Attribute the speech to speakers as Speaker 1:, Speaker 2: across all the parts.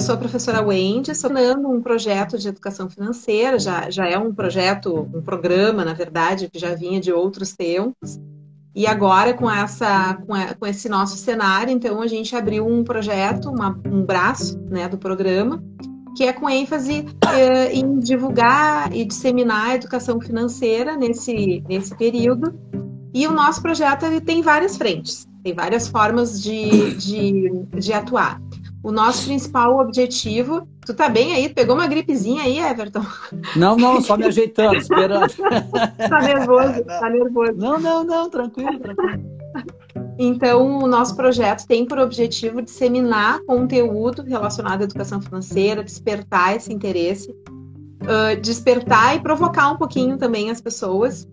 Speaker 1: sou a professora Wendy, estou um projeto de educação financeira, já, já é um projeto, um programa, na verdade, que já vinha de outros tempos. E agora, com, essa, com, a, com esse nosso cenário, então, a gente abriu um projeto, uma, um braço né, do programa, que é com ênfase eh, em divulgar e disseminar a educação financeira nesse, nesse período. E o nosso projeto ele tem várias frentes, tem várias formas de, de, de atuar. O nosso principal objetivo. Tu tá bem aí? Pegou uma gripezinha aí, Everton?
Speaker 2: Não, não, só me ajeitando, esperando.
Speaker 1: tá nervoso, tá nervoso.
Speaker 2: Não, não, não, tranquilo, tranquilo.
Speaker 1: Então, o nosso projeto tem por objetivo disseminar conteúdo relacionado à educação financeira, despertar esse interesse, uh, despertar e provocar um pouquinho também as pessoas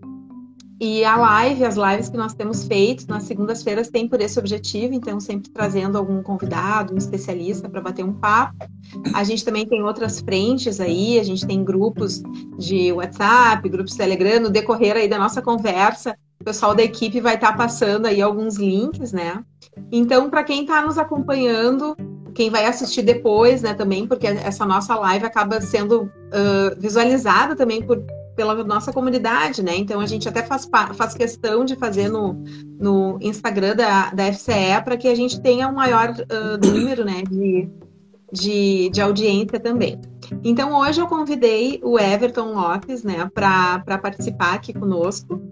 Speaker 1: e a live, as lives que nós temos feito nas segundas-feiras tem por esse objetivo, então sempre trazendo algum convidado, um especialista para bater um papo. A gente também tem outras frentes aí, a gente tem grupos de WhatsApp, grupos Telegram, no decorrer aí da nossa conversa, o pessoal da equipe vai estar tá passando aí alguns links, né? Então, para quem está nos acompanhando, quem vai assistir depois, né, também, porque essa nossa live acaba sendo uh, visualizada também por pela nossa comunidade, né? Então a gente até faz, faz questão de fazer no, no Instagram da, da FCE para que a gente tenha um maior uh, número né, de, de, de audiência também. Então hoje eu convidei o Everton Lopes né, para participar aqui conosco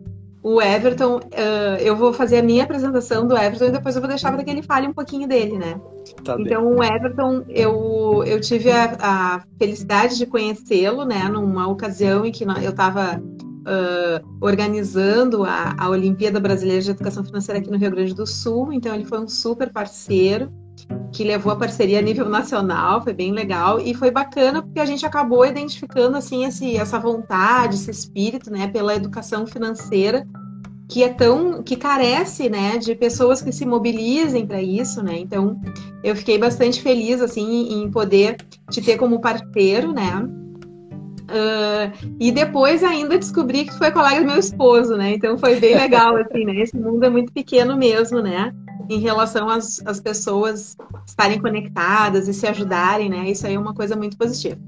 Speaker 1: o Everton, uh, eu vou fazer a minha apresentação do Everton e depois eu vou deixar para que ele fale um pouquinho dele, né? Tá então, bem. o Everton, eu, eu tive a, a felicidade de conhecê-lo, né, numa ocasião em que eu estava uh, organizando a, a Olimpíada Brasileira de Educação Financeira aqui no Rio Grande do Sul, então ele foi um super parceiro que levou a parceria a nível nacional, foi bem legal e foi bacana porque a gente acabou identificando assim esse, essa vontade, esse espírito, né, pela educação financeira que é tão que carece, né, de pessoas que se mobilizem para isso, né? Então, eu fiquei bastante feliz assim em poder te ter como parceiro, né? Uh, e depois ainda descobri que foi colega do meu esposo, né? Então foi bem legal, assim, né? Esse mundo é muito pequeno mesmo, né? Em relação às, às pessoas estarem conectadas e se ajudarem, né? Isso aí é uma coisa muito positiva.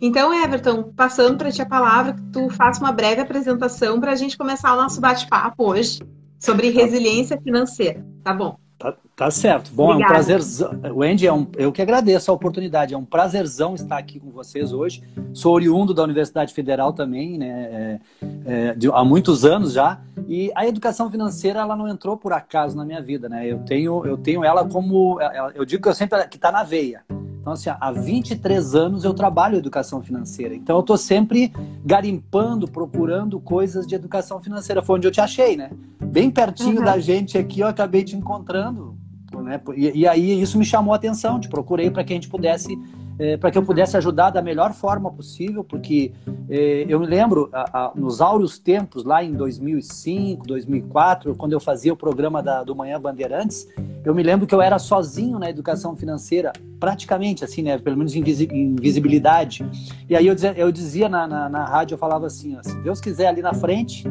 Speaker 1: Então, Everton, passando para ti a palavra, que tu faça uma breve apresentação para a gente começar o nosso bate-papo hoje sobre tá. resiliência financeira. Tá bom?
Speaker 2: Tá, tá certo. Bom, Obrigada. é um prazer. Wendy, é um, eu que agradeço a oportunidade. É um prazerzão estar aqui com vocês hoje. Sou oriundo da Universidade Federal também, né? É, é, de, há muitos anos já. E a educação financeira ela não entrou por acaso na minha vida, né? Eu tenho, eu tenho ela como. Eu digo que eu sempre que está na veia. Então, assim, há 23 anos eu trabalho educação financeira. Então, eu estou sempre garimpando, procurando coisas de educação financeira. Foi onde eu te achei, né? Bem pertinho uhum. da gente aqui, eu acabei te encontrando. Né? E, e aí isso me chamou a atenção, te procurei para que a gente pudesse é, para que eu pudesse ajudar da melhor forma possível, porque é, eu me lembro, a, a, nos áureos tempos, lá em 2005, 2004, quando eu fazia o programa da, do Manhã Bandeirantes, eu me lembro que eu era sozinho na educação financeira, praticamente, assim, né, pelo menos em, visi, em visibilidade. E aí eu dizia, eu dizia na, na, na, rádio, eu falava assim, ó, se Deus quiser ali na frente,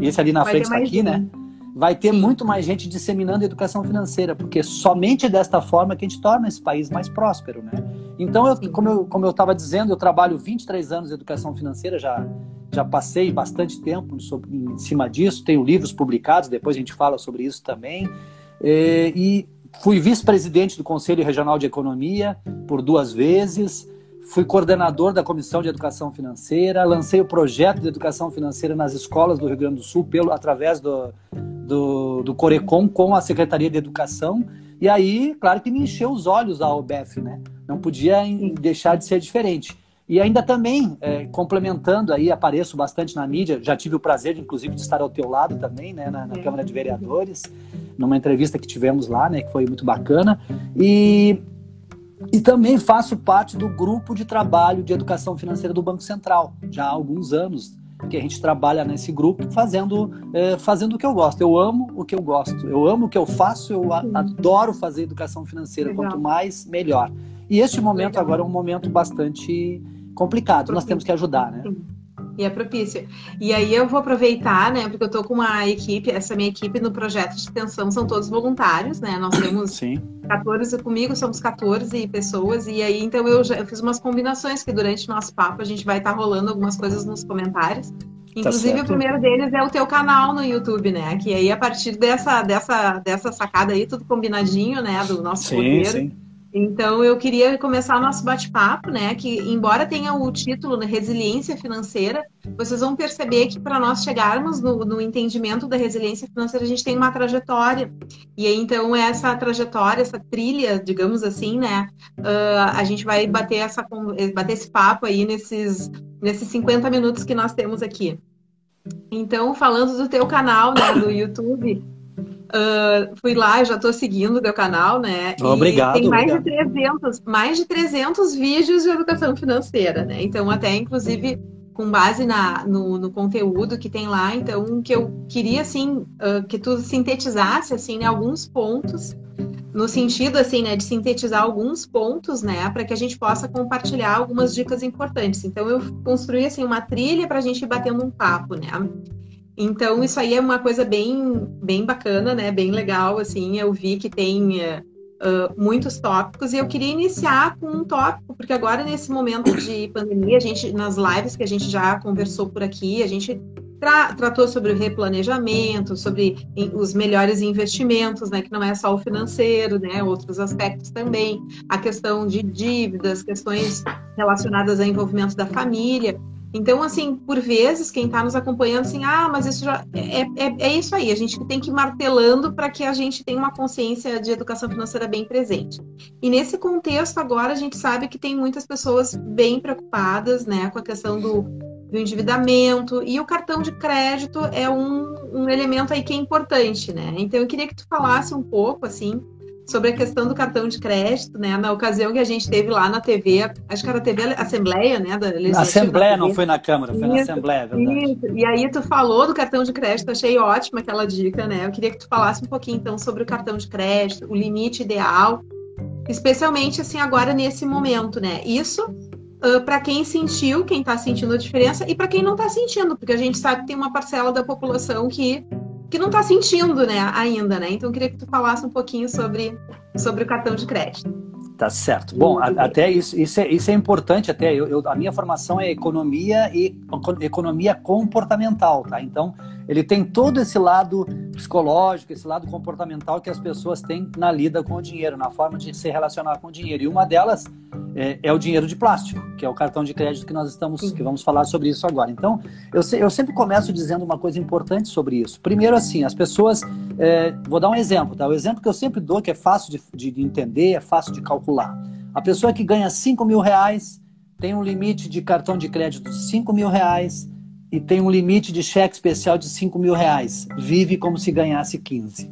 Speaker 2: esse ali na Vai frente está aqui, né? Vai ter muito mais gente disseminando educação financeira, porque somente desta forma que a gente torna esse país mais próspero, né? Então, eu, como eu como eu estava dizendo, eu trabalho 23 anos em educação financeira, já já passei bastante tempo sobre, em cima disso, tenho livros publicados, depois a gente fala sobre isso também. E, e fui vice-presidente do Conselho Regional de Economia por duas vezes, fui coordenador da Comissão de Educação Financeira, lancei o projeto de educação financeira nas escolas do Rio Grande do Sul pelo, através do, do, do Corecom com a Secretaria de Educação. E aí, claro que me encheu os olhos a OBEF, né? Não podia deixar de ser diferente. E ainda também, é, complementando aí, apareço bastante na mídia, já tive o prazer, inclusive, de estar ao teu lado também, né, na, na. Câmara de Vereadores, numa entrevista que tivemos lá, né, que foi muito bacana. E, e também faço parte do grupo de trabalho de educação financeira do Banco Central, já há alguns anos que a gente trabalha nesse grupo fazendo, é, fazendo o que eu gosto. Eu amo o que eu gosto, eu amo o que eu faço, eu adoro fazer educação financeira. Legal. Quanto mais, melhor. E este momento Legal. agora é um momento bastante complicado. Nós temos que ajudar, né?
Speaker 1: E é propício. E aí eu vou aproveitar, né? Porque eu tô com uma equipe, essa minha equipe no projeto de extensão são todos voluntários, né? Nós temos Sim. 14 comigo, somos 14 pessoas, e aí então eu já eu fiz umas combinações que durante o nosso papo a gente vai estar tá rolando algumas coisas nos comentários. Tá Inclusive, tá o primeiro deles é o teu canal no YouTube, né? Que aí, a partir dessa, dessa, dessa sacada aí, tudo combinadinho, né? Do nosso sim, roteiro. Sim então, eu queria começar o nosso bate-papo, né? Que, embora tenha o título né, Resiliência Financeira, vocês vão perceber que para nós chegarmos no, no, entendimento da resiliência financeira, a gente tem uma trajetória. E aí, então, essa trajetória, essa trilha, digamos assim, né? Uh, a gente vai bater, essa, bater esse papo aí nesses, nesses 50 minutos que nós temos aqui. Então, falando do teu canal, né, do YouTube, Uh, fui lá, já estou seguindo o teu canal, né?
Speaker 2: Obrigado.
Speaker 1: tem mais
Speaker 2: obrigado.
Speaker 1: de 300, mais de 300 vídeos de educação financeira, né? Então, até inclusive com base na, no, no conteúdo que tem lá, então que eu queria assim uh, que tu sintetizasse assim né, alguns pontos no sentido assim né de sintetizar alguns pontos né para que a gente possa compartilhar algumas dicas importantes então eu construí assim uma trilha para a gente ir batendo um papo né então, isso aí é uma coisa bem, bem bacana, né? Bem legal, assim. Eu vi que tem uh, muitos tópicos e eu queria iniciar com um tópico, porque agora, nesse momento de pandemia, a gente, nas lives que a gente já conversou por aqui, a gente tra tratou sobre o replanejamento, sobre os melhores investimentos, né? Que não é só o financeiro, né? Outros aspectos também. A questão de dívidas, questões relacionadas ao envolvimento da família. Então, assim, por vezes, quem está nos acompanhando, assim, ah, mas isso já. É, é, é isso aí, a gente tem que ir martelando para que a gente tenha uma consciência de educação financeira bem presente. E nesse contexto, agora, a gente sabe que tem muitas pessoas bem preocupadas, né, com a questão do, do endividamento, e o cartão de crédito é um, um elemento aí que é importante, né? Então, eu queria que tu falasse um pouco, assim, sobre a questão do cartão de crédito, né? Na ocasião que a gente teve lá na TV, acho que era a TV Assembleia, né? Da
Speaker 2: Assembleia, não foi na Câmara, foi isso, na Assembleia, é verdade.
Speaker 1: Isso. E aí tu falou do cartão de crédito, achei ótima aquela dica, né? Eu queria que tu falasse um pouquinho então sobre o cartão de crédito, o limite ideal, especialmente assim agora nesse momento, né? Isso Uh, para quem sentiu, quem está sentindo a diferença, e para quem não está sentindo, porque a gente sabe que tem uma parcela da população que que não está sentindo, né, ainda, né? Então eu queria que tu falasse um pouquinho sobre, sobre o cartão de crédito.
Speaker 2: Tá certo. Bom, a, até isso, isso é, isso é importante até. Eu, eu, a minha formação é economia e economia comportamental, tá? Então ele tem todo esse lado psicológico, esse lado comportamental que as pessoas têm na lida com o dinheiro, na forma de se relacionar com o dinheiro. E uma delas é, é o dinheiro de plástico, que é o cartão de crédito que nós estamos, que vamos falar sobre isso agora. Então, eu, eu sempre começo dizendo uma coisa importante sobre isso. Primeiro, assim, as pessoas, é, vou dar um exemplo, tá? O exemplo que eu sempre dou, que é fácil de, de entender, é fácil de calcular. A pessoa que ganha 5 mil reais tem um limite de cartão de crédito de 5 mil reais e tem um limite de cheque especial de 5 mil reais. Vive como se ganhasse 15.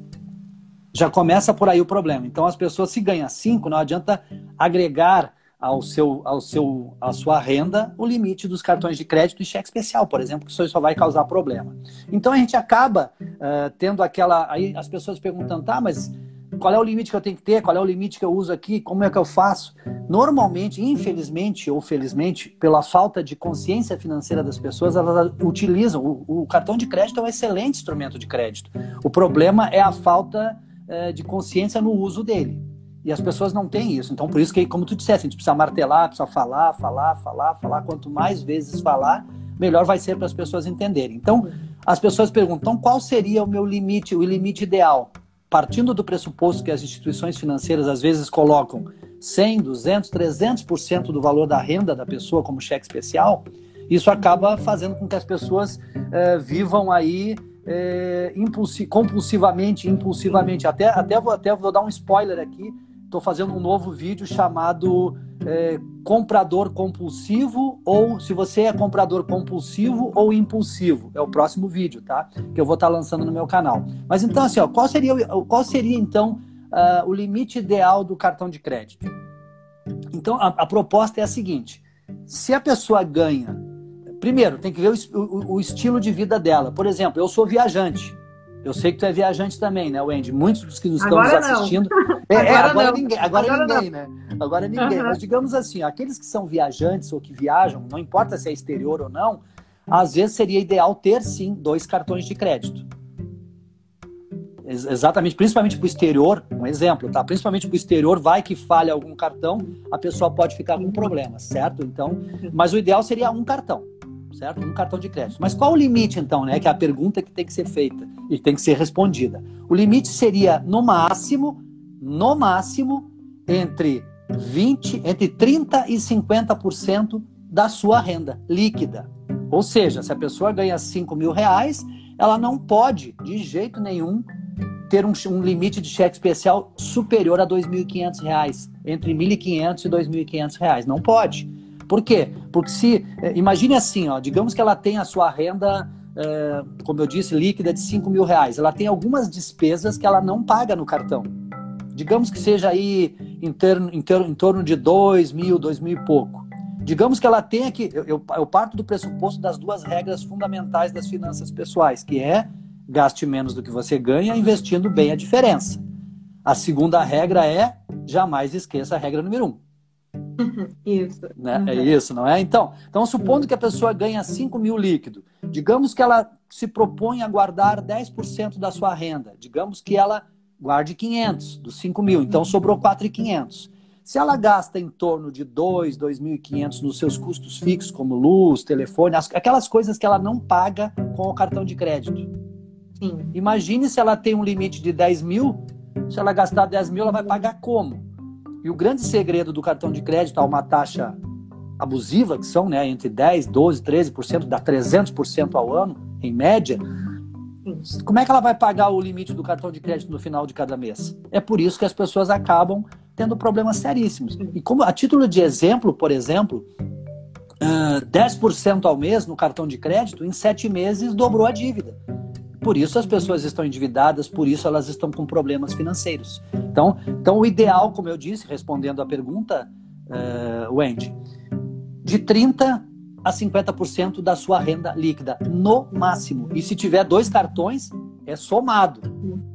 Speaker 2: Já começa por aí o problema. Então, as pessoas, se ganham 5, não adianta agregar ao seu, ao seu, à sua renda o limite dos cartões de crédito e cheque especial, por exemplo, que isso só vai causar problema. Então, a gente acaba uh, tendo aquela... Aí as pessoas perguntando, tá, mas qual é o limite que eu tenho que ter, qual é o limite que eu uso aqui, como é que eu faço. Normalmente, infelizmente ou felizmente, pela falta de consciência financeira das pessoas, elas utilizam. O, o cartão de crédito é um excelente instrumento de crédito. O problema é a falta é, de consciência no uso dele. E as pessoas não têm isso. Então, por isso que, como tu disseste, a gente precisa martelar, precisa falar, falar, falar, falar. Quanto mais vezes falar, melhor vai ser para as pessoas entenderem. Então, as pessoas perguntam qual seria o meu limite, o limite ideal partindo do pressuposto que as instituições financeiras às vezes colocam 100, 200, 300% do valor da renda da pessoa como cheque especial, isso acaba fazendo com que as pessoas é, vivam aí é, impulsi compulsivamente, impulsivamente. Até, até, vou, até vou dar um spoiler aqui. Estou fazendo um novo vídeo chamado é, comprador compulsivo ou se você é comprador compulsivo ou impulsivo. É o próximo vídeo, tá? Que eu vou estar tá lançando no meu canal. Mas então, assim, ó, qual seria, qual seria então uh, o limite ideal do cartão de crédito? Então, a, a, proposta é a seguinte: se a pessoa ganha, primeiro tem que ver o, o, o estilo de vida dela. Por exemplo, eu sou viajante. Eu sei que tu é viajante também, né, Wendy? Muitos dos que nos estão nos assistindo. É, agora, é, agora ninguém, agora, agora ninguém, né? Agora ninguém. Uhum. Mas digamos assim, aqueles que são viajantes ou que viajam, não importa se é exterior ou não, às vezes seria ideal ter sim dois cartões de crédito. Exatamente, principalmente para o exterior, um exemplo, tá? Principalmente para o exterior, vai que falha algum cartão, a pessoa pode ficar com problemas, certo? Então, mas o ideal seria um cartão, certo? Um cartão de crédito. Mas qual o limite, então, né? Que é a pergunta que tem que ser feita e tem que ser respondida. O limite seria, no máximo, no máximo, entre 20, entre 30% e 50% da sua renda líquida. Ou seja, se a pessoa ganha 5 mil reais, ela não pode, de jeito nenhum, ter um, um limite de cheque especial superior a R$ 2.500, entre R$ 1.500 e R$ 2.500. Não pode. Por quê? Porque se, é, imagine assim, ó, digamos que ela tem a sua renda, é, como eu disse, líquida de 5 mil reais. Ela tem algumas despesas que ela não paga no cartão. Digamos que seja aí em, em, ter, em torno de 2 mil, 2 mil e pouco. Digamos que ela tenha que. Eu, eu, eu parto do pressuposto das duas regras fundamentais das finanças pessoais, que é gaste menos do que você ganha, investindo bem a diferença. A segunda regra é jamais esqueça a regra número um.
Speaker 1: Isso.
Speaker 2: Né? Uhum. É isso, não é? Então, então, supondo que a pessoa ganha 5 mil líquido, digamos que ela se propõe a guardar 10% da sua renda, digamos que ela guarde 500 dos 5 mil, então sobrou 4,500. Se ela gasta em torno de 2, 2.500 nos seus custos fixos, como luz, telefone, aquelas coisas que ela não paga com o cartão de crédito. Sim. Imagine se ela tem um limite de 10 mil, se ela gastar 10 mil, ela vai pagar como? E o grande segredo do cartão de crédito a uma taxa abusiva, que são né, entre 10, 12, 13%, dá 300% ao ano, em média, como é que ela vai pagar o limite do cartão de crédito no final de cada mês? É por isso que as pessoas acabam tendo problemas seríssimos. E como a título de exemplo, por exemplo, uh, 10% ao mês no cartão de crédito, em sete meses dobrou a dívida. Por isso as pessoas estão endividadas, por isso elas estão com problemas financeiros. Então, então o ideal, como eu disse, respondendo à pergunta, uh, Wendy, de 30 a 50% da sua renda líquida, no máximo. E se tiver dois cartões, é somado.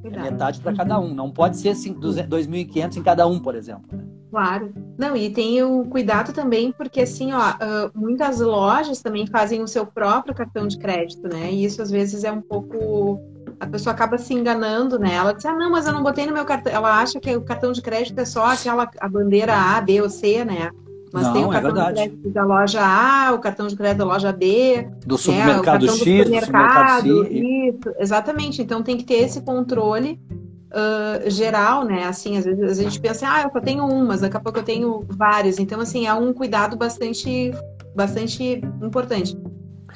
Speaker 2: É metade para cada um. Não pode ser 2.500 em cada um, por exemplo.
Speaker 1: Claro. Não, e tem o cuidado também, porque assim, ó, muitas lojas também fazem o seu próprio cartão de crédito, né? E isso às vezes é um pouco. A pessoa acaba se enganando, né? Ela diz, ah, não, mas eu não botei no meu cartão. Ela acha que o cartão de crédito é só aquela a bandeira A, B ou C, né? Mas não, tem o é cartão é de crédito da loja A, o cartão de crédito da loja B.
Speaker 2: Do supermercado né, X, do supermercado, do
Speaker 1: supermercado Isso, exatamente. Então tem que ter esse controle uh, geral, né? Assim, às vezes a gente pensa, ah, eu só tenho um, mas daqui a pouco eu tenho vários. Então, assim, é um cuidado bastante, bastante importante.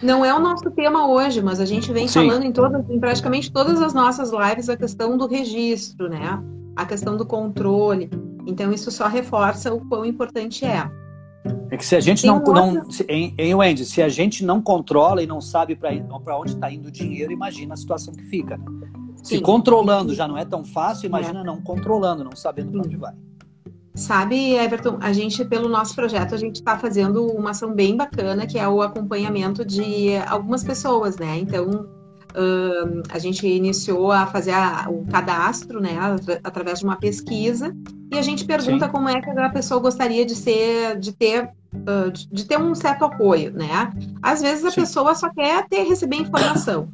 Speaker 1: Não é o nosso tema hoje, mas a gente vem Sim. falando em todas, em praticamente todas as nossas lives a questão do registro, né? A questão do controle. Então isso só reforça o quão importante é.
Speaker 2: É que se a gente Tem não, não se, em, em Wendy, se a gente não controla e não sabe para onde está indo o dinheiro, imagina a situação que fica. Se controlando já não é tão fácil, imagina é. não controlando, não sabendo para onde vai.
Speaker 1: Sabe, Everton, a gente, pelo nosso projeto, a gente está fazendo uma ação bem bacana, que é o acompanhamento de algumas pessoas, né? Então, a gente iniciou a fazer a, o cadastro, né, através de uma pesquisa, e a gente pergunta Sim. como é que a pessoa gostaria de ser, de ter, uh, de ter um certo apoio, né? Às vezes a Sim. pessoa só quer ter receber informação.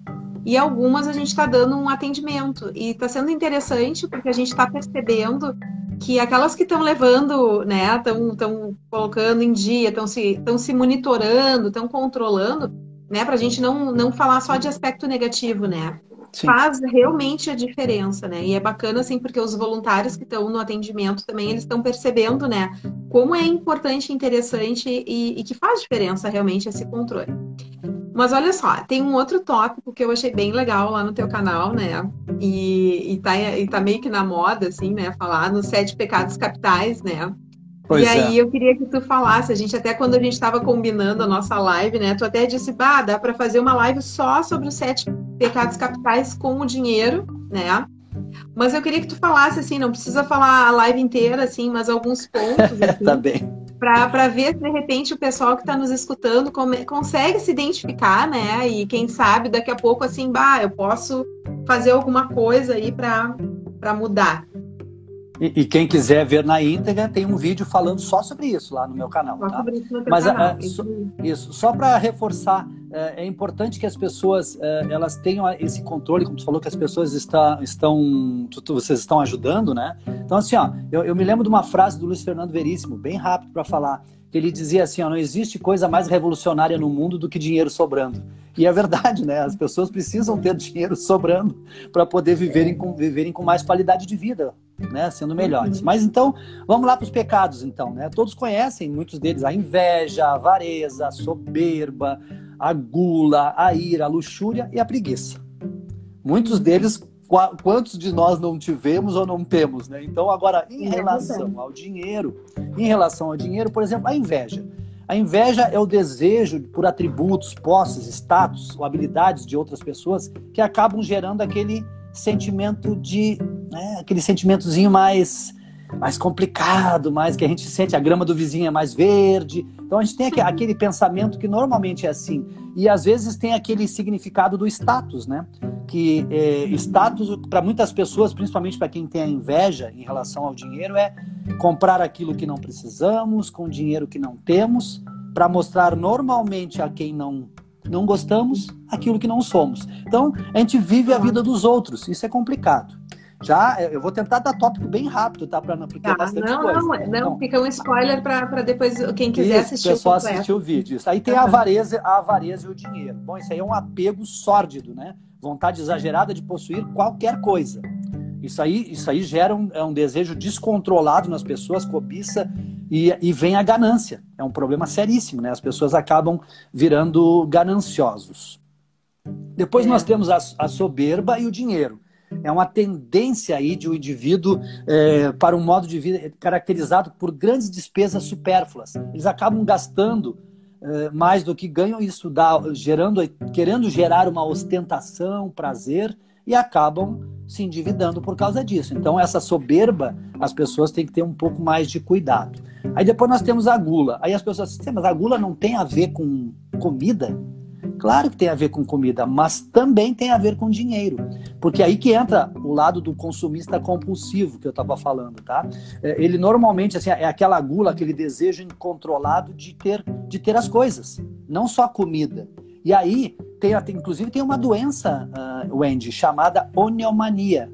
Speaker 1: E algumas a gente está dando um atendimento. E está sendo interessante porque a gente está percebendo que aquelas que estão levando, né, estão colocando em dia, estão se, se monitorando, estão controlando, né, para a gente não, não falar só de aspecto negativo, né? Sim. faz realmente a diferença, né? E é bacana, assim, porque os voluntários que estão no atendimento também, eles estão percebendo, né? Como é importante, interessante e, e, que faz diferença realmente esse controle. Mas olha só, tem um outro tópico que eu achei bem legal lá no teu canal, né? E, e, tá, e tá meio que na moda, assim, né? Falar nos sete pecados capitais, né? Pois e aí é. eu queria que tu falasse, a gente até quando a gente estava combinando a nossa live, né? Tu até disse, bah, dá para fazer uma live só sobre os sete pecados capitais com o dinheiro, né? Mas eu queria que tu falasse assim, não precisa falar a live inteira, assim, mas alguns pontos. Assim,
Speaker 2: tá bem.
Speaker 1: Para ver se de repente o pessoal que está nos escutando come, consegue se identificar, né? E quem sabe daqui a pouco, assim, bah, eu posso fazer alguma coisa aí para mudar.
Speaker 2: E, e, quem quiser ver na íntegra, tem um vídeo falando só sobre isso lá no meu canal. Tá? Mas canal. A, isso, só para reforçar, é, é importante que as pessoas é, elas tenham esse controle, como tu falou que as pessoas está, estão, tu, vocês estão ajudando, né? Então assim, ó, eu, eu me lembro de uma frase do Luiz Fernando Veríssimo, bem rápido para falar, que ele dizia assim, ó, não existe coisa mais revolucionária no mundo do que dinheiro sobrando. E é verdade, né? As pessoas precisam ter dinheiro sobrando para poder viverem com, viverem com mais qualidade de vida, né? Sendo melhores. Mas então, vamos lá para os pecados, então, né? Todos conhecem, muitos deles, a inveja, a avareza, a soberba, a gula, a ira, a luxúria e a preguiça. Muitos deles, quantos de nós não tivemos ou não temos, né? Então, agora, em relação ao dinheiro, em relação ao dinheiro, por exemplo, a inveja. A inveja é o desejo por atributos, posses, status ou habilidades de outras pessoas que acabam gerando aquele sentimento de. Né, aquele sentimentozinho mais, mais complicado, mais que a gente sente a grama do vizinho é mais verde. Então a gente tem aquele pensamento que normalmente é assim. E às vezes tem aquele significado do status, né? Que é, status, para muitas pessoas, principalmente para quem tem a inveja em relação ao dinheiro, é comprar aquilo que não precisamos, com dinheiro que não temos, para mostrar normalmente a quem não não gostamos aquilo que não somos. Então, a gente vive a vida dos outros. Isso é complicado. Já, eu vou tentar dar tópico bem rápido, tá? Pra, porque tá, bastante
Speaker 1: não,
Speaker 2: coisa.
Speaker 1: Não, não, então, fica um spoiler para depois quem quiser
Speaker 2: isso, assistir. Pessoal assistir o vídeo. Isso. Aí tem a avareza, a avareza e o dinheiro. Bom, isso aí é um apego sórdido, né? Vontade exagerada de possuir qualquer coisa. Isso aí, isso aí gera um, é um desejo descontrolado nas pessoas, cobiça e, e vem a ganância. É um problema seríssimo, né? As pessoas acabam virando gananciosos. Depois é. nós temos a, a, soberba e o dinheiro. É uma tendência aí de um indivíduo é, para um modo de vida caracterizado por grandes despesas supérfluas. Eles acabam gastando é, mais do que ganham, isso dá, gerando, querendo gerar uma ostentação, prazer, e acabam se endividando por causa disso. Então, essa soberba, as pessoas têm que ter um pouco mais de cuidado. Aí depois nós temos a gula. Aí as pessoas dizem, mas a gula não tem a ver com comida? Claro que tem a ver com comida, mas também tem a ver com dinheiro. Porque aí que entra o lado do consumista compulsivo que eu estava falando, tá? É, ele normalmente assim, é aquela gula, aquele desejo incontrolado de ter, de ter as coisas, não só comida. E aí, tem, inclusive, tem uma doença, uh, Wendy, chamada oniomania.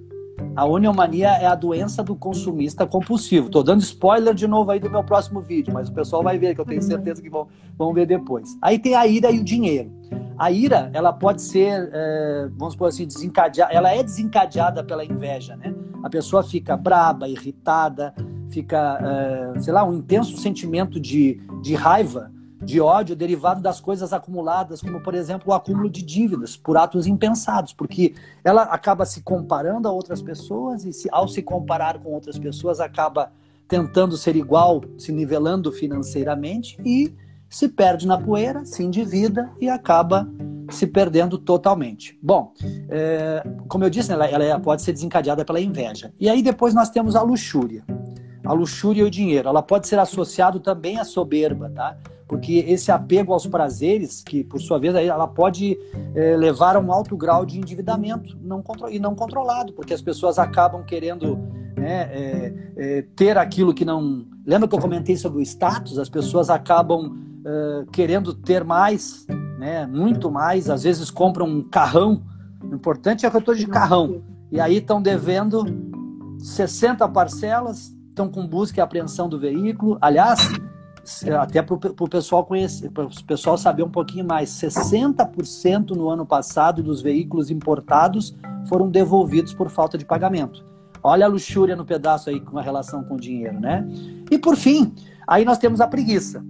Speaker 2: A oniomania é a doença do consumista compulsivo. Estou dando spoiler de novo aí do meu próximo vídeo, mas o pessoal vai ver, que eu tenho certeza que vão, vão ver depois. Aí tem a ira e o dinheiro. A ira, ela pode ser, é, vamos supor assim, desencadeada, ela é desencadeada pela inveja, né? A pessoa fica braba, irritada, fica, é, sei lá, um intenso sentimento de, de raiva de ódio derivado das coisas acumuladas, como, por exemplo, o acúmulo de dívidas por atos impensados, porque ela acaba se comparando a outras pessoas e, se, ao se comparar com outras pessoas, acaba tentando ser igual, se nivelando financeiramente e se perde na poeira, se endivida e acaba se perdendo totalmente. Bom, é, como eu disse, ela, ela pode ser desencadeada pela inveja. E aí depois nós temos a luxúria. A luxúria e o dinheiro. Ela pode ser associado também à soberba, tá? Porque esse apego aos prazeres, que por sua vez ela pode é, levar a um alto grau de endividamento não e não controlado, porque as pessoas acabam querendo né, é, é, ter aquilo que não. Lembra que eu comentei sobre o status? As pessoas acabam querendo ter mais, né, muito mais, às vezes compram um carrão. O importante é que eu estou de carrão. E aí estão devendo 60 parcelas, estão com busca e apreensão do veículo. Aliás, até para o pessoal conhecer, para o pessoal saber um pouquinho mais, 60% no ano passado dos veículos importados foram devolvidos por falta de pagamento. Olha a luxúria no pedaço aí com a relação com o dinheiro, né? E por fim, aí nós temos a preguiça.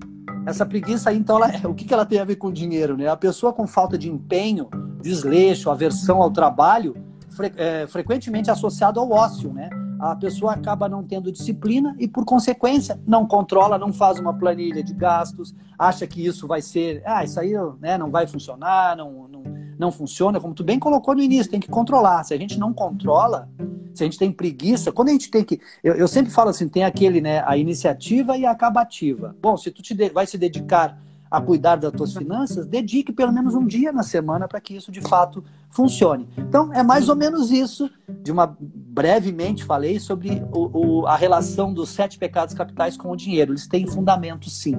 Speaker 2: Essa preguiça então, ela, o que, que ela tem a ver com o dinheiro, né? A pessoa com falta de empenho, desleixo, aversão ao trabalho, fre, é, frequentemente associado ao ócio, né? A pessoa acaba não tendo disciplina e, por consequência, não controla, não faz uma planilha de gastos, acha que isso vai ser, ah, isso aí né, não vai funcionar, não, não, não funciona, como tu bem colocou no início, tem que controlar. Se a gente não controla, se a gente tem preguiça, quando a gente tem que. Eu, eu sempre falo assim, tem aquele, né, a iniciativa e a acabativa. Bom, se tu te de, vai se dedicar a cuidar das tuas finanças, dedique pelo menos um dia na semana para que isso de fato funcione. Então, é mais ou menos isso. De uma brevemente falei sobre o, o, a relação dos sete pecados capitais com o dinheiro. Eles têm fundamento, sim.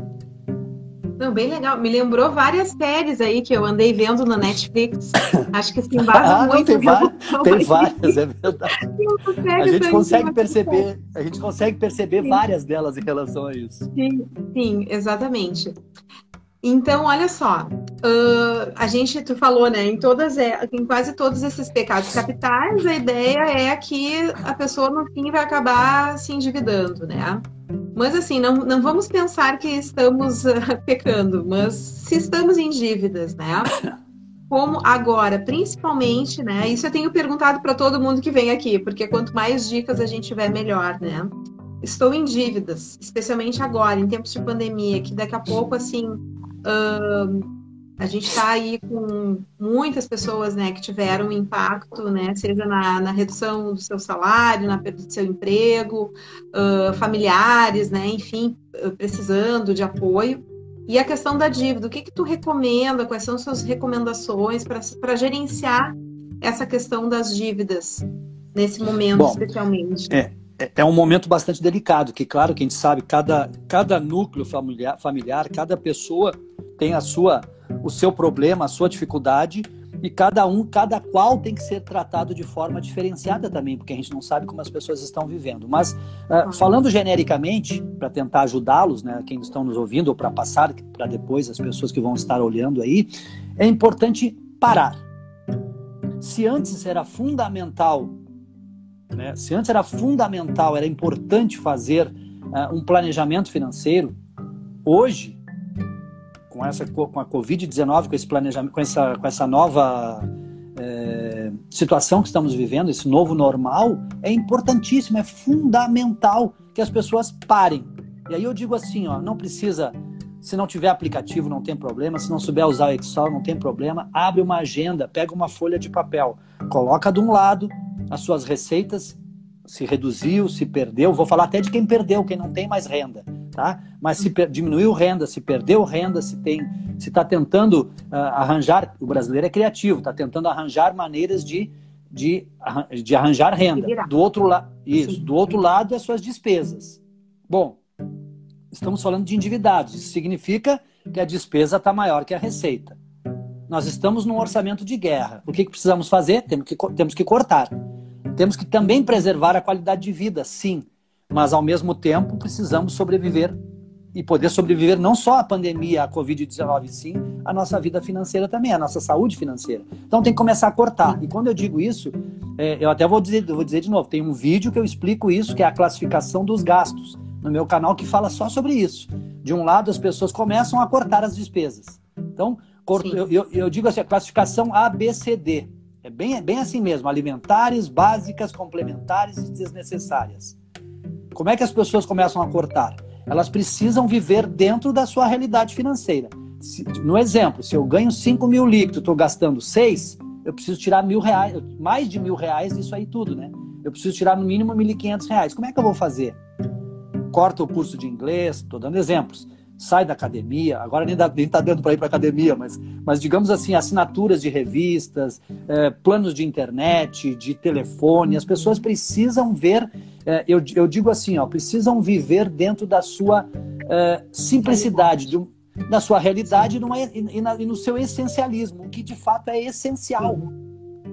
Speaker 1: Não, bem legal. Me lembrou várias séries aí que eu andei vendo na Netflix. Acho que se embasa ah, muito.
Speaker 2: Não, tem, várias, tem várias, é verdade. A gente consegue perceber, a gente consegue perceber sim. várias delas em relação a isso.
Speaker 1: Sim, sim, exatamente. Então, olha só, uh, a gente, tu falou, né, em todas, em quase todos esses pecados capitais, a ideia é que a pessoa no fim vai acabar se endividando, né? Mas assim, não, não vamos pensar que estamos uh, pecando, mas se estamos em dívidas, né? Como agora, principalmente, né? Isso eu tenho perguntado para todo mundo que vem aqui, porque quanto mais dicas a gente tiver, melhor, né? Estou em dívidas, especialmente agora, em tempos de pandemia, que daqui a pouco, assim, Uh, a gente está aí com muitas pessoas né, que tiveram impacto, né, seja na, na redução do seu salário, na perda do seu emprego, uh, familiares, né, enfim, precisando de apoio. E a questão da dívida, o que, que tu recomenda? Quais são suas recomendações para gerenciar essa questão das dívidas nesse momento, Bom, especialmente?
Speaker 2: É, é, é um momento bastante delicado, que claro que a gente sabe, cada, cada núcleo familiar, familiar, cada pessoa tem a sua, o seu problema, a sua dificuldade, e cada um, cada qual tem que ser tratado de forma diferenciada também, porque a gente não sabe como as pessoas estão vivendo. Mas uh, falando genericamente, para tentar ajudá-los, né, quem estão nos ouvindo, ou para passar para depois as pessoas que vão estar olhando aí, é importante parar. Se antes era fundamental né? Se antes era fundamental, era importante fazer uh, um planejamento financeiro, hoje, com essa com a Covid-19, com esse planejamento, com essa, com essa nova é, situação que estamos vivendo, esse novo normal, é importantíssimo, é fundamental que as pessoas parem. E aí eu digo assim, ó, não precisa se não tiver aplicativo, não tem problema. Se não souber usar o Excel, não tem problema. Abre uma agenda, pega uma folha de papel, coloca de um lado as suas receitas, se reduziu, se perdeu. Vou falar até de quem perdeu, quem não tem mais renda, tá? Mas se diminuiu renda, se perdeu renda, se tem, se está tentando uh, arranjar, o brasileiro é criativo, está tentando arranjar maneiras de, de, de arranjar renda. Do outro lado, isso. Do outro lado, as suas despesas. Bom, estamos falando de endividados. Isso significa que a despesa está maior que a receita. Nós estamos num orçamento de guerra. O que, que precisamos fazer? Temos que, temos que cortar. Temos que também preservar a qualidade de vida, sim. Mas, ao mesmo tempo, precisamos sobreviver e poder sobreviver não só à pandemia, à Covid-19, sim, a nossa vida financeira também, a nossa saúde financeira. Então tem que começar a cortar. E quando eu digo isso, é, eu até vou dizer, vou dizer de novo, tem um vídeo que eu explico isso, que é a classificação dos gastos no meu canal que fala só sobre isso. De um lado, as pessoas começam a cortar as despesas. Então, eu, eu, eu, digo assim, a classificação ABCD. É bem, é bem assim mesmo: alimentares, básicas, complementares e desnecessárias. Como é que as pessoas começam a cortar? Elas precisam viver dentro da sua realidade financeira. Se, no exemplo, se eu ganho 5 mil líquidos, estou gastando 6, eu preciso tirar mil reais, mais de mil reais disso aí tudo, né? Eu preciso tirar no mínimo 1.500 reais. Como é que eu vou fazer? corta o curso de inglês, estou dando exemplos, sai da academia, agora nem, dá, nem tá dando para ir para academia, mas, mas digamos assim, assinaturas de revistas, é, planos de internet, de telefone, as pessoas precisam ver, é, eu, eu digo assim, ó, precisam viver dentro da sua é, simplicidade, de, da sua realidade e, e, e, no seu essencialismo, o que de fato é essencial.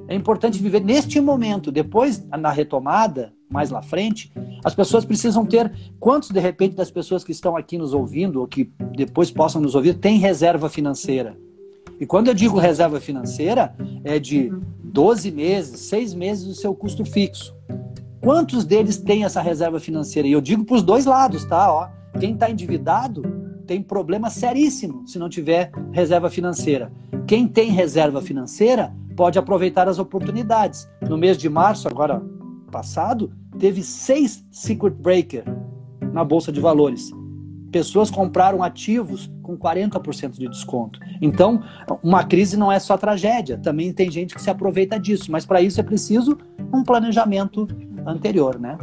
Speaker 2: É importante viver neste momento, depois na retomada, mais lá frente, as pessoas precisam ter. Quantos, de repente, das pessoas que estão aqui nos ouvindo, ou que depois possam nos ouvir, têm reserva financeira? E quando eu digo reserva financeira, é de 12 meses, 6 meses do seu custo fixo. Quantos deles têm essa reserva financeira? E eu digo para os dois lados, tá? Ó, quem está endividado tem problema seríssimo se não tiver reserva financeira. Quem tem reserva financeira pode aproveitar as oportunidades. No mês de março, agora passado, teve seis Secret Breaker na Bolsa de Valores. Pessoas compraram ativos com 40% de desconto. Então, uma crise não é só tragédia, também tem gente que se aproveita disso, mas para isso é preciso um planejamento anterior, né?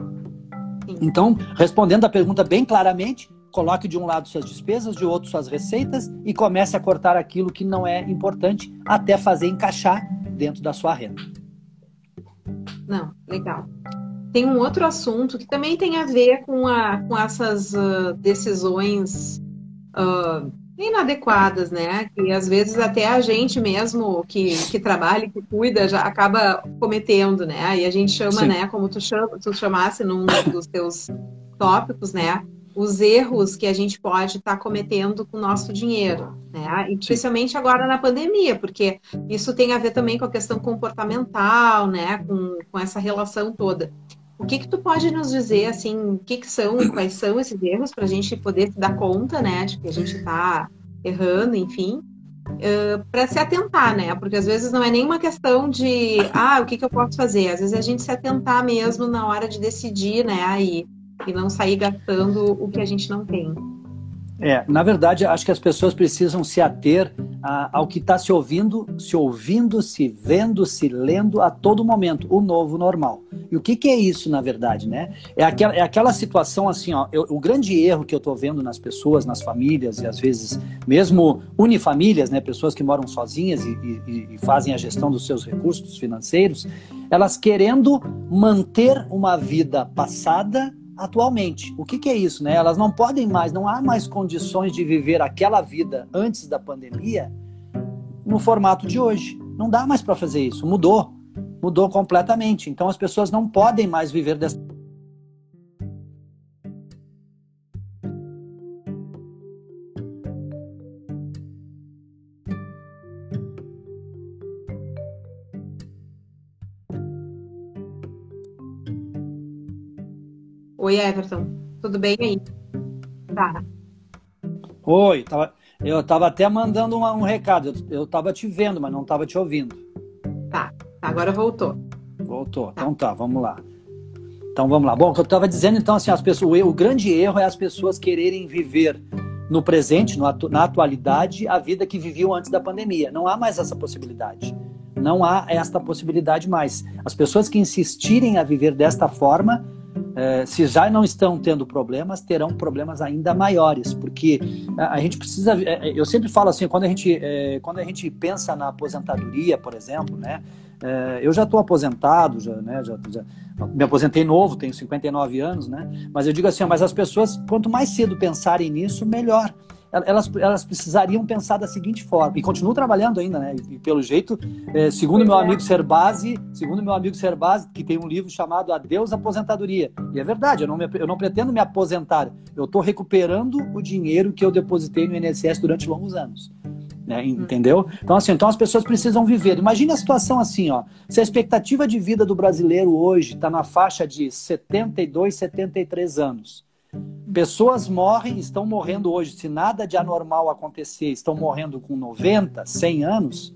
Speaker 2: Então, respondendo a pergunta bem claramente, coloque de um lado suas despesas, de outro suas receitas e comece a cortar aquilo que não é importante até fazer encaixar dentro da sua renda.
Speaker 1: Não, legal. Tem um outro assunto que também tem a ver com, a, com essas uh, decisões uh, inadequadas, né? Que às vezes até a gente mesmo que, que trabalha, que cuida, já acaba cometendo, né? E a gente chama, Sim. né, como tu, chama, tu chamasse num dos teus tópicos, né? Os erros que a gente pode estar tá cometendo com o nosso dinheiro, né? E especialmente agora na pandemia, porque isso tem a ver também com a questão comportamental, né? Com, com essa relação toda. O que que tu pode nos dizer, assim, o que que são, quais são esses erros para a gente poder se dar conta, né, de que a gente está errando, enfim, uh, para se atentar, né? Porque às vezes não é nenhuma questão de, ah, o que que eu posso fazer? Às vezes é a gente se atentar mesmo na hora de decidir, né, aí, e não sair gastando o que a gente não tem.
Speaker 2: É, na verdade, acho que as pessoas precisam se ater a, ao que está se ouvindo, se ouvindo, se vendo, se lendo a todo momento, o novo normal. E o que, que é isso, na verdade, né? É aquela, é aquela situação assim, ó, eu, o grande erro que eu estou vendo nas pessoas, nas famílias, e às vezes mesmo unifamílias, né, pessoas que moram sozinhas e, e, e fazem a gestão dos seus recursos financeiros, elas querendo manter uma vida passada atualmente. O que, que, é isso? Né? Elas não podem mais, não há mais condições de viver aquela vida antes da pandemia no formato de hoje. Não dá mais para fazer isso. Mudou. Mudou completamente. Então as pessoas não podem mais viver dessa
Speaker 1: Oi, Everton. Tudo bem aí? Tá.
Speaker 2: Oi, tava, eu estava até mandando uma, um recado. Eu estava te vendo, mas não estava te ouvindo.
Speaker 1: Tá, agora voltou.
Speaker 2: Voltou. Tá. Então tá, vamos lá. Então vamos lá. Bom, o que eu estava dizendo, então, assim, as pessoas, o, grande erro é as pessoas quererem viver no presente, no atu, na atualidade, a vida que viviam antes da pandemia. Não há mais essa possibilidade. Não há esta possibilidade mais. As pessoas que insistirem a viver desta forma é, se já não estão tendo problemas, terão problemas ainda maiores, porque a, a gente precisa. É, é, eu sempre falo assim, quando a gente, é, quando a gente pensa na aposentadoria, por exemplo, né? É, eu já estou aposentado, já, né? Já, já, me aposentei novo, tenho 59 anos, né? Mas eu digo assim, mas as pessoas, quanto mais cedo pensarem nisso, melhor elas, elas precisariam pensar da seguinte forma, e continuam trabalhando ainda, né? E, pelo jeito, é, segundo meu amigo Serbasi, segundo meu amigo Serbasi, que tem um livro chamado Adeus Aposentadoria. E é verdade, eu não, me, eu não pretendo me aposentar, eu estou recuperando o dinheiro que eu depositei no INSS durante longos anos. Né, entendeu? Então, assim, então as pessoas precisam viver. Imagine a situação assim, ó. Se a expectativa de vida do brasileiro hoje está na faixa de 72, 73 anos. Pessoas morrem, estão morrendo hoje, se nada de anormal acontecer, estão morrendo com 90, 100 anos.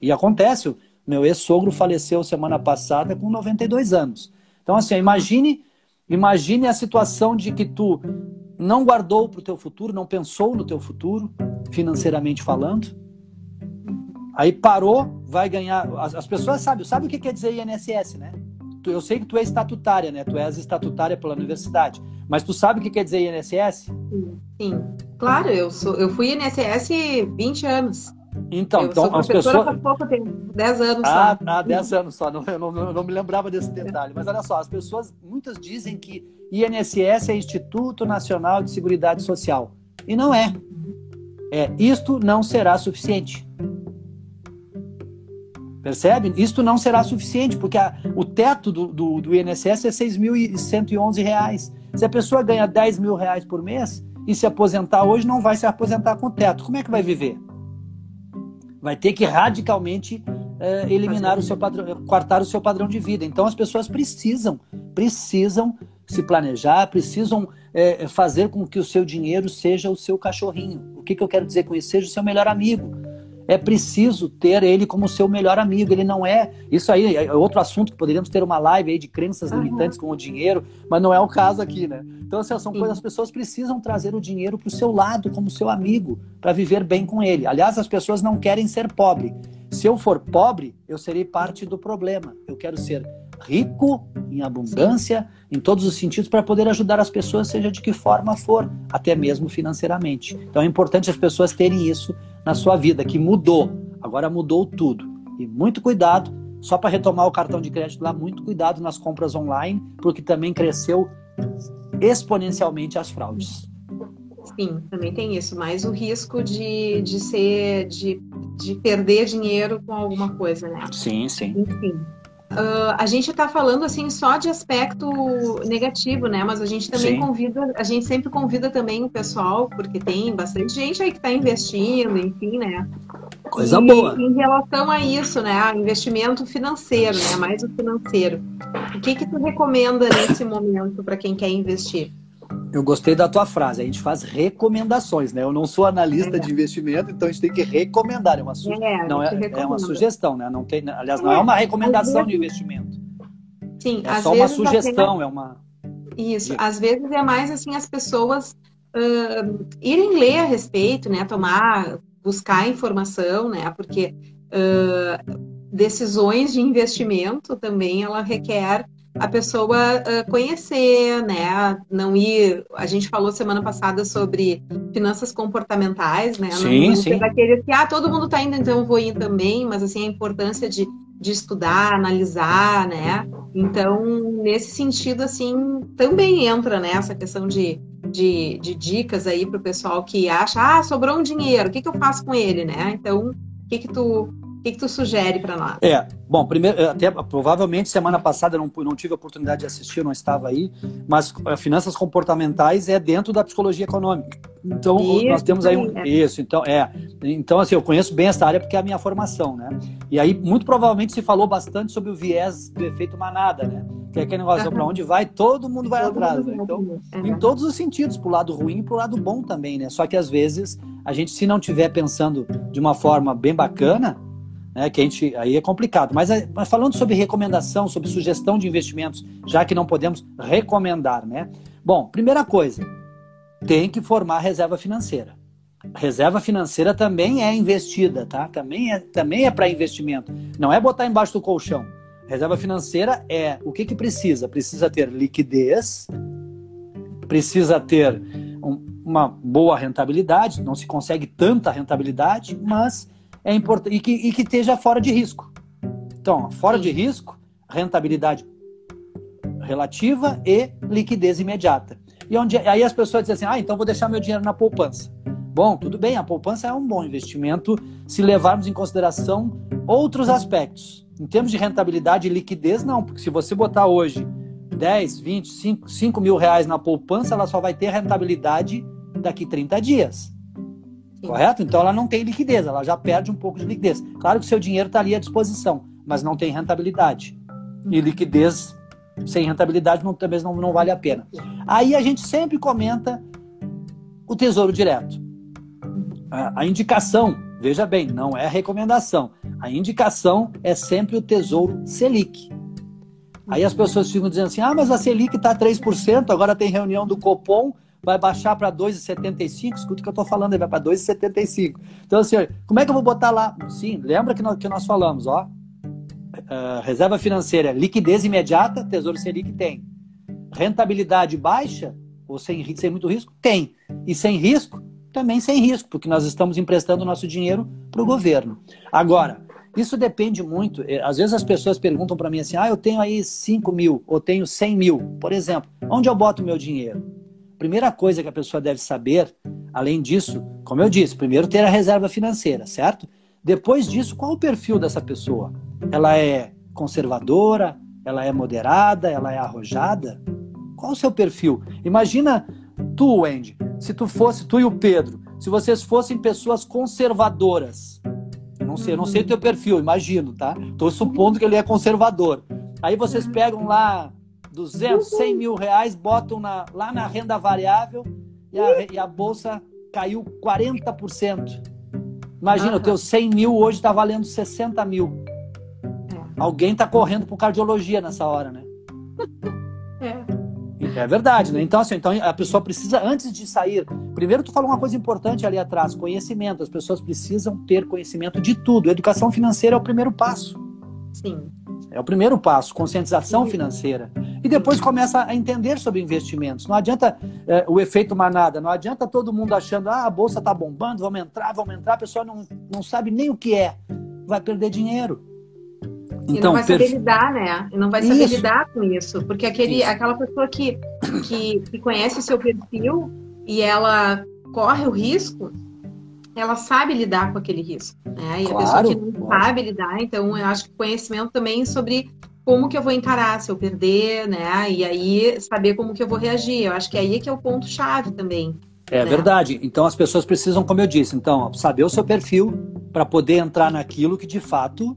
Speaker 2: E acontece, meu ex-sogro faleceu semana passada com 92 anos. Então, assim, imagine, imagine a situação de que tu não guardou para o teu futuro, não pensou no teu futuro, financeiramente falando. Aí parou, vai ganhar. As, as pessoas sabem, sabe o que quer dizer INSS, né? Eu sei que tu é estatutária, né? Tu és estatutária pela universidade. Mas tu sabe o que quer dizer INSS?
Speaker 1: Sim, sim. Claro, eu, sou, eu fui INSS 20 anos.
Speaker 2: Então, eu então as pessoas.
Speaker 1: Há pouco tempo, 10 anos
Speaker 2: ah, só. Ah, 10 anos só. Não, eu, não, eu não me lembrava desse detalhe. Mas olha só, as pessoas, muitas dizem que INSS é Instituto Nacional de Seguridade Social. E não é. É, isto não será suficiente. Percebe? Isto não será suficiente, porque a, o teto do, do, do INSS é R$ 6.111. Se a pessoa ganha 10 mil reais por mês e se aposentar hoje, não vai se aposentar com teto. Como é que vai viver? Vai ter que radicalmente é, eliminar o seu padrão, cortar o seu padrão de vida. Então as pessoas precisam, precisam se planejar, precisam é, fazer com que o seu dinheiro seja o seu cachorrinho. O que, que eu quero dizer com isso? Seja o seu melhor amigo é preciso ter ele como seu melhor amigo. Ele não é. Isso aí é outro assunto que poderíamos ter uma live aí de crenças uhum. limitantes com o dinheiro, mas não é o caso aqui, né? Então, assim, são coisas, as pessoas precisam trazer o dinheiro para o seu lado, como seu amigo, para viver bem com ele. Aliás, as pessoas não querem ser pobre. Se eu for pobre, eu serei parte do problema. Eu quero ser rico, em abundância, em todos os sentidos, para poder ajudar as pessoas, seja de que forma for, até mesmo financeiramente. Então é importante as pessoas terem isso na sua vida, que mudou. Agora mudou tudo. E muito cuidado, só para retomar o cartão de crédito lá, muito cuidado nas compras online, porque também cresceu exponencialmente as fraudes.
Speaker 1: Sim, também tem isso, mas o risco de, de ser, de, de perder dinheiro com alguma coisa, né?
Speaker 2: Sim, sim.
Speaker 1: Enfim. Uh, a gente está falando assim só de aspecto negativo, né? Mas a gente também Sim. convida, a gente sempre convida também o pessoal, porque tem bastante gente aí que está investindo, enfim, né?
Speaker 2: Coisa e, boa.
Speaker 1: Em relação a isso, né? Investimento financeiro, né? Mais o financeiro. O que que tu recomenda nesse momento para quem quer investir?
Speaker 2: Eu gostei da tua frase. A gente faz recomendações, né? Eu não sou analista é. de investimento, então a gente tem que recomendar. É uma, su... é, não é, é uma sugestão, né? Não tem, aliás, não é, é uma recomendação de investimento.
Speaker 1: Sim,
Speaker 2: é só uma sugestão, é uma.
Speaker 1: Isso. Às vezes é mais assim as pessoas uh, irem ler a respeito, né? Tomar, buscar informação, né? Porque uh, decisões de investimento também ela requer a pessoa uh, conhecer, né? Não ir. A gente falou semana passada sobre finanças comportamentais, né?
Speaker 2: Sim,
Speaker 1: não
Speaker 2: sim.
Speaker 1: daqueles que ah, todo mundo está indo, então eu vou ir também, mas assim a importância de, de estudar, analisar, né? Então, nesse sentido, assim, também entra nessa né, questão de, de, de dicas aí para o pessoal que acha, ah, sobrou um dinheiro, o que, que eu faço com ele, né? Então, o que, que tu o que, que tu sugere para nós?
Speaker 2: É, bom, primeiro, até provavelmente semana passada eu não, não tive a oportunidade de assistir, eu não estava aí, mas uh, finanças comportamentais é dentro da psicologia econômica. Então, isso, nós temos aí um, é. isso, então é. Então, assim, eu conheço bem essa área porque é a minha formação, né? E aí, muito provavelmente se falou bastante sobre o viés do efeito manada, né? Que é aquele negócio, uhum. para onde vai, todo mundo vai todo atrás. Mundo né? Então, uhum. em todos os sentidos, pro lado ruim e pro lado bom também, né? Só que às vezes a gente, se não estiver pensando de uma forma bem bacana, né, que a gente, aí é complicado. Mas, é, mas, falando sobre recomendação, sobre sugestão de investimentos, já que não podemos recomendar, né? Bom, primeira coisa, tem que formar reserva financeira. Reserva financeira também é investida, tá? Também é, também é para investimento. Não é botar embaixo do colchão. Reserva financeira é o que, que precisa? Precisa ter liquidez, precisa ter um, uma boa rentabilidade. Não se consegue tanta rentabilidade, mas é importante e que, e que esteja fora de risco. Então, fora Sim. de risco, rentabilidade relativa e liquidez imediata. E onde aí as pessoas dizem assim: "Ah, então vou deixar meu dinheiro na poupança". Bom, tudo bem, a poupança é um bom investimento se levarmos em consideração outros aspectos. Em termos de rentabilidade e liquidez, não, porque se você botar hoje 10, 20, 5, 5 mil reais na poupança, ela só vai ter rentabilidade daqui 30 dias. Correto? Então ela não tem liquidez, ela já perde um pouco de liquidez. Claro que o seu dinheiro está ali à disposição, mas não tem rentabilidade. E liquidez sem rentabilidade não, talvez não, não vale a pena. Aí a gente sempre comenta o tesouro direto. A, a indicação, veja bem, não é recomendação. A indicação é sempre o tesouro Selic. Aí as pessoas ficam dizendo assim: ah, mas a Selic está 3%, agora tem reunião do Copom, vai baixar para 2,75, escuta o que eu estou falando, vai para 2,75. Então, assim, como é que eu vou botar lá? Sim, lembra que nós, que nós falamos, ó. Uh, reserva financeira, liquidez imediata, Tesouro Selic tem. Rentabilidade baixa, ou sem, sem muito risco? Tem. E sem risco? Também sem risco, porque nós estamos emprestando nosso dinheiro para o governo. Agora, isso depende muito. Eh, às vezes as pessoas perguntam para mim assim: ah, eu tenho aí 5 mil, ou tenho 100 mil, por exemplo. Onde eu boto o meu dinheiro? Primeira coisa que a pessoa deve saber, além disso, como eu disse, primeiro ter a reserva financeira, certo? Depois disso, qual o perfil dessa pessoa? Ela é conservadora? Ela é moderada? Ela é arrojada? Qual o seu perfil? Imagina tu, Wendy, se tu fosse, tu e o Pedro, se vocês fossem pessoas conservadoras. Não sei, não sei o teu perfil, imagino, tá? Tô supondo que ele é conservador. Aí vocês pegam lá 200, 100 mil reais, botam na, lá na renda variável e a, e a bolsa caiu 40%. Imagina, uhum. o teu 100 mil hoje está valendo 60 mil. É. Alguém está correndo para cardiologia nessa hora, né? É. É verdade, né? Então, assim, então a pessoa precisa, antes de sair. Primeiro, tu falou uma coisa importante ali atrás: conhecimento. As pessoas precisam ter conhecimento de tudo. Educação financeira é o primeiro passo.
Speaker 1: Sim.
Speaker 2: É o primeiro passo, conscientização financeira. E depois começa a entender sobre investimentos. Não adianta é, o efeito manada, não adianta todo mundo achando, ah, a bolsa está bombando, vamos entrar, vamos entrar, a pessoa não, não sabe nem o que é. Vai perder dinheiro.
Speaker 1: Então, e não vai saber lidar, né? E não vai saber isso. lidar com isso. Porque aquele, aquela pessoa que, que, que conhece o seu perfil e ela corre o risco, ela sabe lidar com aquele risco, né? E claro, a pessoa que não claro. sabe lidar, então eu acho que conhecimento também sobre como que eu vou encarar se eu perder, né? E aí saber como que eu vou reagir. Eu acho que aí é que é o ponto chave também.
Speaker 2: É né? verdade. Então as pessoas precisam, como eu disse, então saber o seu perfil para poder entrar naquilo que de fato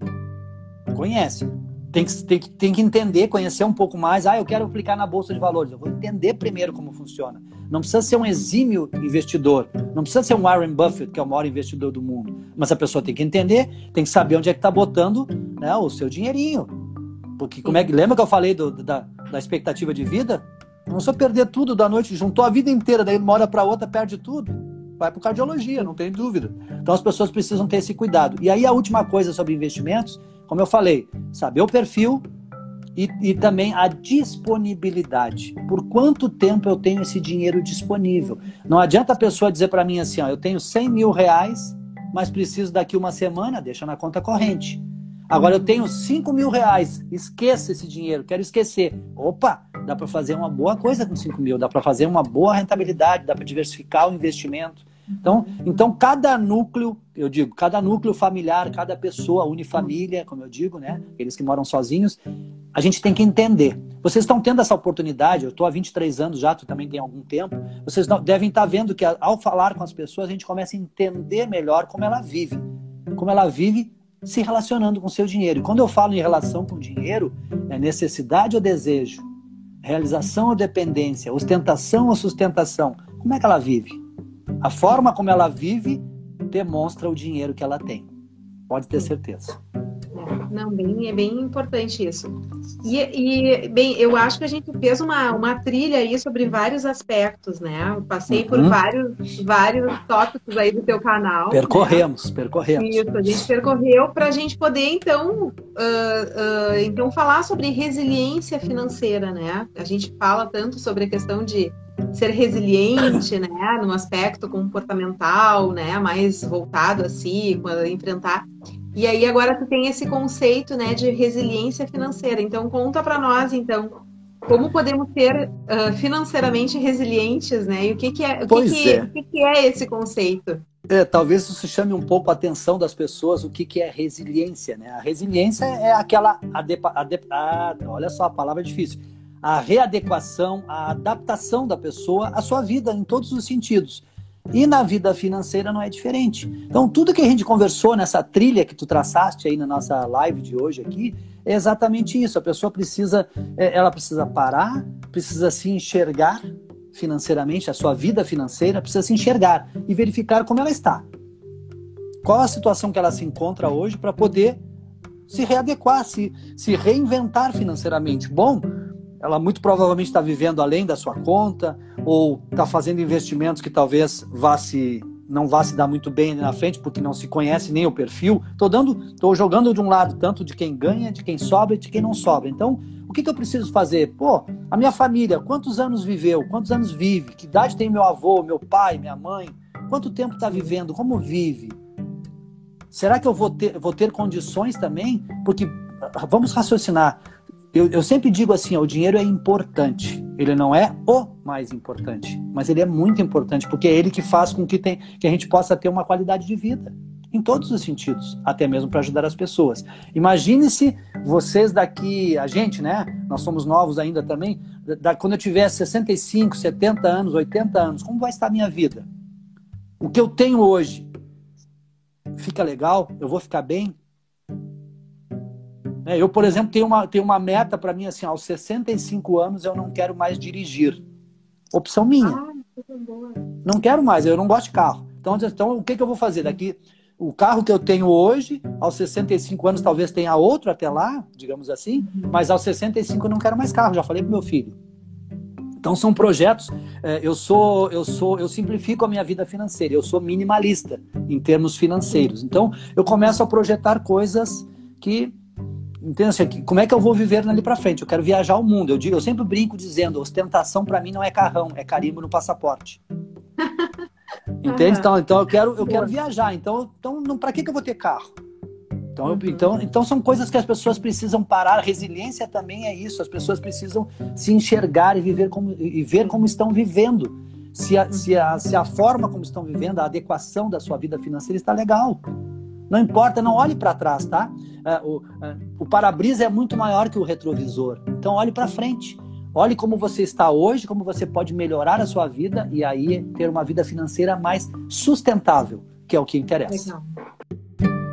Speaker 2: conhece. Tem que, tem, tem que entender, conhecer um pouco mais. Ah, eu quero aplicar na Bolsa de Valores. Eu vou entender primeiro como funciona. Não precisa ser um exímio investidor. Não precisa ser um Warren Buffett, que é o maior investidor do mundo. Mas a pessoa tem que entender, tem que saber onde é que está botando né, o seu dinheirinho. Porque como é que. Lembra que eu falei do, da, da expectativa de vida? Não só perder tudo da noite, juntou a vida inteira, daí uma hora para outra perde tudo. Vai para cardiologia, não tem dúvida. Então as pessoas precisam ter esse cuidado. E aí a última coisa sobre investimentos como eu falei, saber o perfil e, e, também a disponibilidade. Por quanto tempo eu tenho esse dinheiro disponível? Não adianta a pessoa dizer para mim assim, ó, eu tenho 100 mil reais, mas preciso daqui uma semana, deixa na conta corrente. Agora eu tenho 5 mil reais, esqueça esse dinheiro, quero esquecer. Opa, dá para fazer uma boa coisa com 5 mil, dá para fazer uma boa rentabilidade, dá para diversificar o investimento. Então, então, cada núcleo, eu digo, cada núcleo familiar, cada pessoa, unifamília, como eu digo, né? Eles que moram sozinhos, a gente tem que entender. Vocês estão tendo essa oportunidade, eu estou há 23 anos já, tu também tem algum tempo, vocês devem estar vendo que ao falar com as pessoas, a gente começa a entender melhor como ela vive. Como ela vive se relacionando com seu dinheiro. E quando eu falo em relação com dinheiro, é necessidade ou desejo? Realização ou dependência? Ostentação ou sustentação? Como é que ela vive? A forma como ela vive demonstra o dinheiro que ela tem. Pode ter certeza.
Speaker 1: Não, bem, é bem importante isso. E, e, bem, eu acho que a gente fez uma, uma trilha aí sobre vários aspectos, né? Eu passei uhum. por vários, vários tópicos aí do teu canal.
Speaker 2: Percorremos, né? percorremos.
Speaker 1: Isso, a gente percorreu para a gente poder, então, uh, uh, então, falar sobre resiliência financeira, né? A gente fala tanto sobre a questão de ser resiliente, né, num aspecto comportamental, né, mais voltado a si, a enfrentar. E aí agora tu tem esse conceito, né, de resiliência financeira. Então conta para nós, então, como podemos ser uh, financeiramente resilientes, né? E o que, que é, o que, que, é. O que, que é esse conceito?
Speaker 2: É, talvez isso chame um pouco a atenção das pessoas o que, que é resiliência, né? A resiliência é aquela, adepa, adep, ah, olha só, a palavra é difícil, a readequação, a adaptação da pessoa à sua vida em todos os sentidos. E na vida financeira não é diferente. Então, tudo que a gente conversou nessa trilha que tu traçaste aí na nossa live de hoje aqui, é exatamente isso. A pessoa precisa, é, ela precisa parar, precisa se enxergar financeiramente, a sua vida financeira precisa se enxergar e verificar como ela está. Qual a situação que ela se encontra hoje para poder se readequar, se, se reinventar financeiramente. Bom, ela muito provavelmente está vivendo além da sua conta ou está fazendo investimentos que talvez vá se não vá se dar muito bem na frente porque não se conhece nem o perfil. Estou dando, estou jogando de um lado tanto de quem ganha, de quem sobra e de quem não sobra. Então, o que, que eu preciso fazer? Pô, a minha família, quantos anos viveu? Quantos anos vive? Que idade tem meu avô, meu pai, minha mãe? Quanto tempo está vivendo? Como vive? Será que eu vou ter, vou ter condições também? Porque vamos raciocinar. Eu, eu sempre digo assim: o dinheiro é importante. Ele não é o mais importante, mas ele é muito importante porque é ele que faz com que, tem, que a gente possa ter uma qualidade de vida em todos os sentidos, até mesmo para ajudar as pessoas. Imagine-se vocês daqui, a gente, né? Nós somos novos ainda também. Da, quando eu tiver 65, 70 anos, 80 anos, como vai estar a minha vida? O que eu tenho hoje fica legal? Eu vou ficar bem? Né? Eu, por exemplo, tenho uma, tenho uma meta para mim assim, aos 65 anos eu não quero mais dirigir. Opção minha. Ah, não quero mais, eu não gosto de carro. Então, então o que, que eu vou fazer? Daqui, o carro que eu tenho hoje, aos 65 anos, talvez tenha outro até lá, digamos assim, uhum. mas aos 65 eu não quero mais carro, já falei pro meu filho. Então são projetos. É, eu sou, eu sou, eu simplifico a minha vida financeira. Eu sou minimalista em termos financeiros. Então eu começo a projetar coisas que Entende? Assim, como é que eu vou viver ali para frente? Eu quero viajar o mundo. Eu, digo, eu sempre brinco dizendo: ostentação para mim não é carrão, é carimbo no passaporte. Entende? Então, então eu quero, eu quero viajar. Então, então para que, que eu vou ter carro? Então, eu, uhum. então, então são coisas que as pessoas precisam parar. Resiliência também é isso. As pessoas precisam se enxergar e viver como, e ver como estão vivendo. se a, se, a, se a forma como estão vivendo, a adequação da sua vida financeira está legal. Não importa, não olhe para trás, tá? É, o, é, o para-brisa é muito maior que o retrovisor. Então olhe para frente. Olhe como você está hoje, como você pode melhorar a sua vida e aí ter uma vida financeira mais sustentável, que é o que interessa.
Speaker 1: Legal.